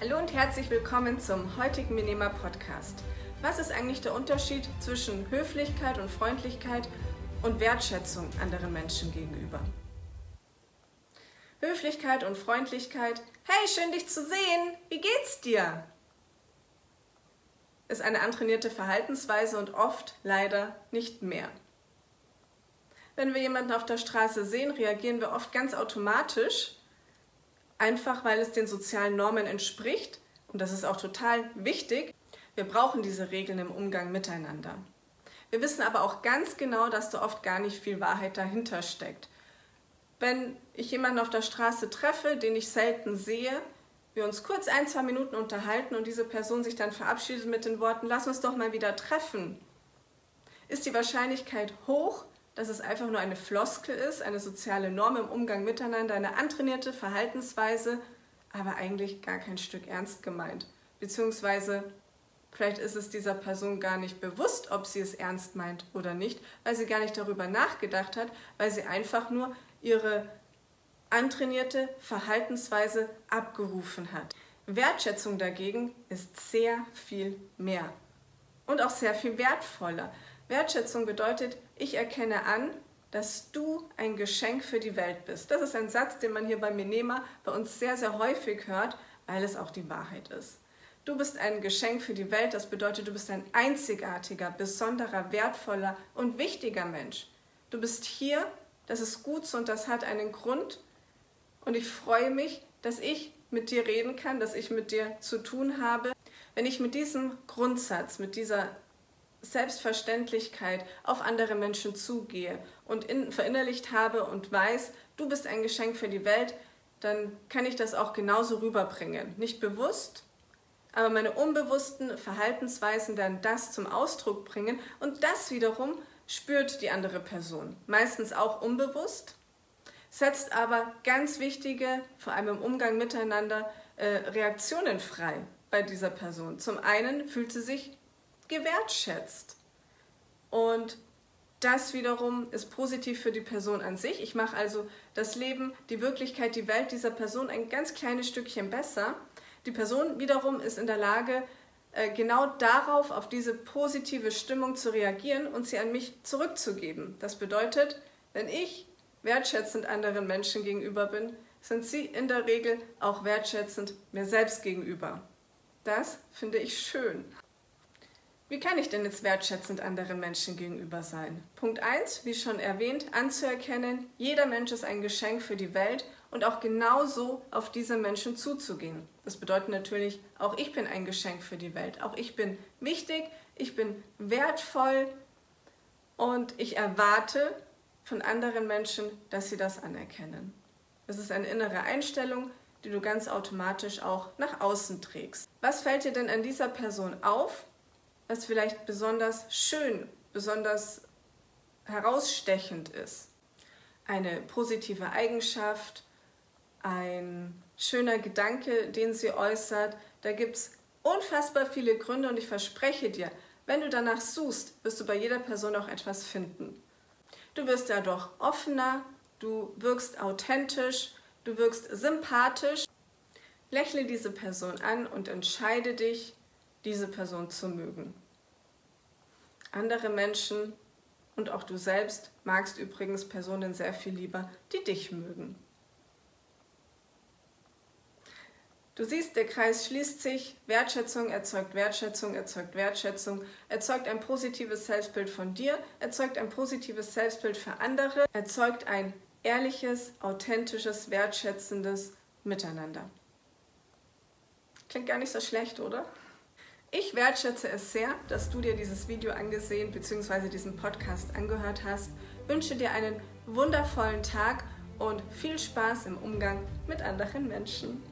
Hallo und herzlich willkommen zum heutigen Minima Podcast. Was ist eigentlich der Unterschied zwischen Höflichkeit und Freundlichkeit und Wertschätzung anderen Menschen gegenüber? Höflichkeit und Freundlichkeit. Hey, schön dich zu sehen. Wie geht's dir? Ist eine antrainierte Verhaltensweise und oft leider nicht mehr. Wenn wir jemanden auf der Straße sehen, reagieren wir oft ganz automatisch einfach weil es den sozialen Normen entspricht. Und das ist auch total wichtig. Wir brauchen diese Regeln im Umgang miteinander. Wir wissen aber auch ganz genau, dass da oft gar nicht viel Wahrheit dahinter steckt. Wenn ich jemanden auf der Straße treffe, den ich selten sehe, wir uns kurz ein, zwei Minuten unterhalten und diese Person sich dann verabschiedet mit den Worten, lass uns doch mal wieder treffen, ist die Wahrscheinlichkeit hoch, dass es einfach nur eine Floskel ist, eine soziale Norm im Umgang miteinander, eine antrainierte Verhaltensweise, aber eigentlich gar kein Stück ernst gemeint. Beziehungsweise vielleicht ist es dieser Person gar nicht bewusst, ob sie es ernst meint oder nicht, weil sie gar nicht darüber nachgedacht hat, weil sie einfach nur ihre antrainierte Verhaltensweise abgerufen hat. Wertschätzung dagegen ist sehr viel mehr und auch sehr viel wertvoller. Wertschätzung bedeutet, ich erkenne an, dass du ein Geschenk für die Welt bist. Das ist ein Satz, den man hier bei Minema bei uns sehr, sehr häufig hört, weil es auch die Wahrheit ist. Du bist ein Geschenk für die Welt, das bedeutet, du bist ein einzigartiger, besonderer, wertvoller und wichtiger Mensch. Du bist hier, das ist gut und das hat einen Grund. Und ich freue mich, dass ich mit dir reden kann, dass ich mit dir zu tun habe. Wenn ich mit diesem Grundsatz, mit dieser Selbstverständlichkeit auf andere Menschen zugehe und in, verinnerlicht habe und weiß, du bist ein Geschenk für die Welt, dann kann ich das auch genauso rüberbringen. Nicht bewusst, aber meine unbewussten Verhaltensweisen werden das zum Ausdruck bringen und das wiederum spürt die andere Person. Meistens auch unbewusst, setzt aber ganz wichtige, vor allem im Umgang miteinander, äh, Reaktionen frei bei dieser Person. Zum einen fühlt sie sich gewertschätzt. Und das wiederum ist positiv für die Person an sich. Ich mache also das Leben, die Wirklichkeit, die Welt dieser Person ein ganz kleines Stückchen besser. Die Person wiederum ist in der Lage, äh, genau darauf, auf diese positive Stimmung zu reagieren und sie an mich zurückzugeben. Das bedeutet, wenn ich wertschätzend anderen Menschen gegenüber bin, sind sie in der Regel auch wertschätzend mir selbst gegenüber. Das finde ich schön. Wie kann ich denn jetzt wertschätzend anderen Menschen gegenüber sein? Punkt 1, wie schon erwähnt, anzuerkennen, jeder Mensch ist ein Geschenk für die Welt und auch genauso auf diese Menschen zuzugehen. Das bedeutet natürlich, auch ich bin ein Geschenk für die Welt. Auch ich bin wichtig, ich bin wertvoll und ich erwarte von anderen Menschen, dass sie das anerkennen. Das ist eine innere Einstellung, die du ganz automatisch auch nach außen trägst. Was fällt dir denn an dieser Person auf, was vielleicht besonders schön, besonders herausstechend ist. Eine positive Eigenschaft, ein schöner Gedanke, den sie äußert. Da gibt es unfassbar viele Gründe und ich verspreche dir, wenn du danach suchst, wirst du bei jeder Person auch etwas finden. Du wirst dadurch offener, du wirkst authentisch, du wirkst sympathisch. Lächle diese Person an und entscheide dich, diese Person zu mögen. Andere Menschen und auch du selbst magst übrigens Personen sehr viel lieber, die dich mögen. Du siehst, der Kreis schließt sich. Wertschätzung erzeugt Wertschätzung, erzeugt Wertschätzung, erzeugt ein positives Selbstbild von dir, erzeugt ein positives Selbstbild für andere, erzeugt ein ehrliches, authentisches, wertschätzendes Miteinander. Klingt gar nicht so schlecht, oder? Ich wertschätze es sehr, dass du dir dieses Video angesehen bzw. diesen Podcast angehört hast. Wünsche dir einen wundervollen Tag und viel Spaß im Umgang mit anderen Menschen.